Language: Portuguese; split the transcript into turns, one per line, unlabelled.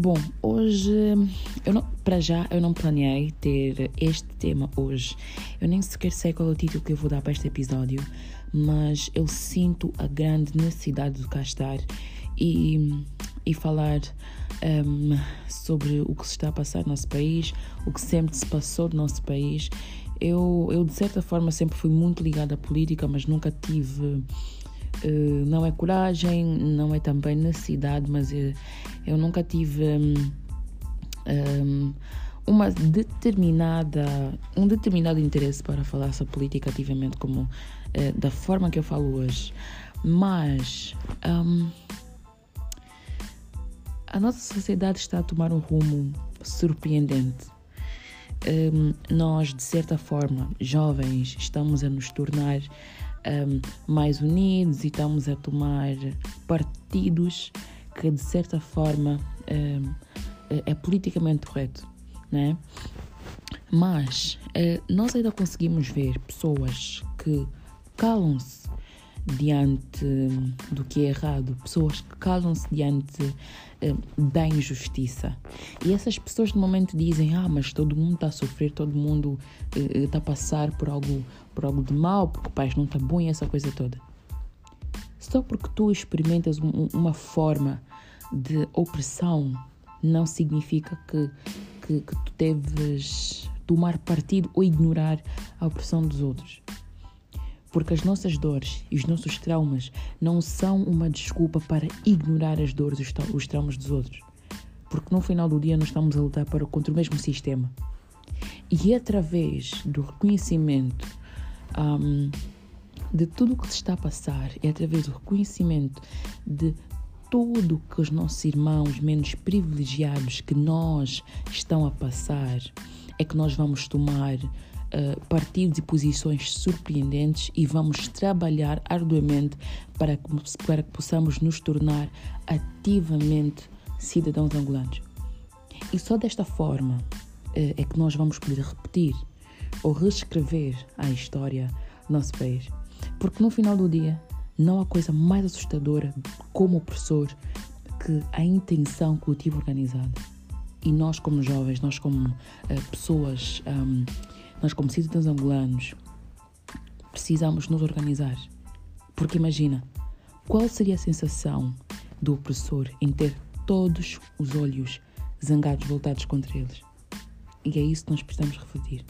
Bom, hoje, eu não, para já, eu não planeei ter este tema hoje. Eu nem sequer sei qual é o título que eu vou dar para este episódio, mas eu sinto a grande necessidade de cá estar e, e falar um, sobre o que se está a passar no nosso país, o que sempre se passou no nosso país. Eu, eu de certa forma, sempre fui muito ligada à política, mas nunca tive Uh, não é coragem, não é também necessidade, mas eu, eu nunca tive um, um, uma determinada, um determinado interesse para falar sobre política ativamente, como uh, da forma que eu falo hoje. Mas um, a nossa sociedade está a tomar um rumo surpreendente. nós, de certa forma, jovens, estamos a nos tornar um, mais unidos e estamos a tomar partidos que de certa forma um, é politicamente correto, né? Mas uh, nós ainda conseguimos ver pessoas que calam-se diante do que é errado, pessoas que calam-se diante da injustiça. E essas pessoas no momento dizem: Ah, mas todo mundo está a sofrer, todo mundo está uh, a passar por algo, por algo de mal, porque o país não está bom e essa coisa toda. Só porque tu experimentas um, uma forma de opressão não significa que, que, que tu deves tomar partido ou ignorar a opressão dos outros. Porque as nossas dores e os nossos traumas não são uma desculpa para ignorar as dores e os traumas dos outros. Porque no final do dia nós estamos a lutar para, contra o mesmo sistema. E é através do reconhecimento um, de tudo o que se está a passar, é através do reconhecimento de tudo que os nossos irmãos menos privilegiados que nós estão a passar, é que nós vamos tomar uh, partidos e posições surpreendentes e vamos trabalhar arduamente para que, para que possamos nos tornar ativamente cidadãos angolanos. E só desta forma uh, é que nós vamos poder repetir ou reescrever a história do nosso país. Porque no final do dia, não há coisa mais assustadora como opressor que a intenção cultiva organizada. E nós, como jovens, nós, como uh, pessoas um, nós, como cidadãos angolanos, precisamos nos organizar. Porque imagina, qual seria a sensação do opressor em ter todos os olhos zangados voltados contra eles? E é isso que nós precisamos refletir.